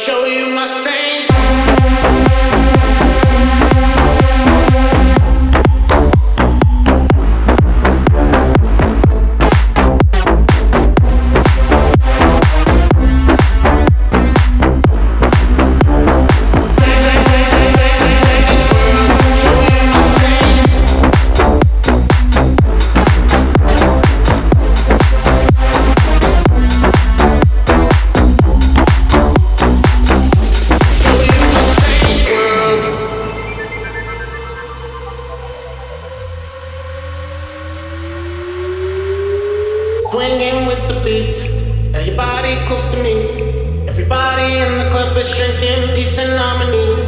Show you my strength. with the beat. Everybody close to me. Everybody in the club is drinking peace and harmony.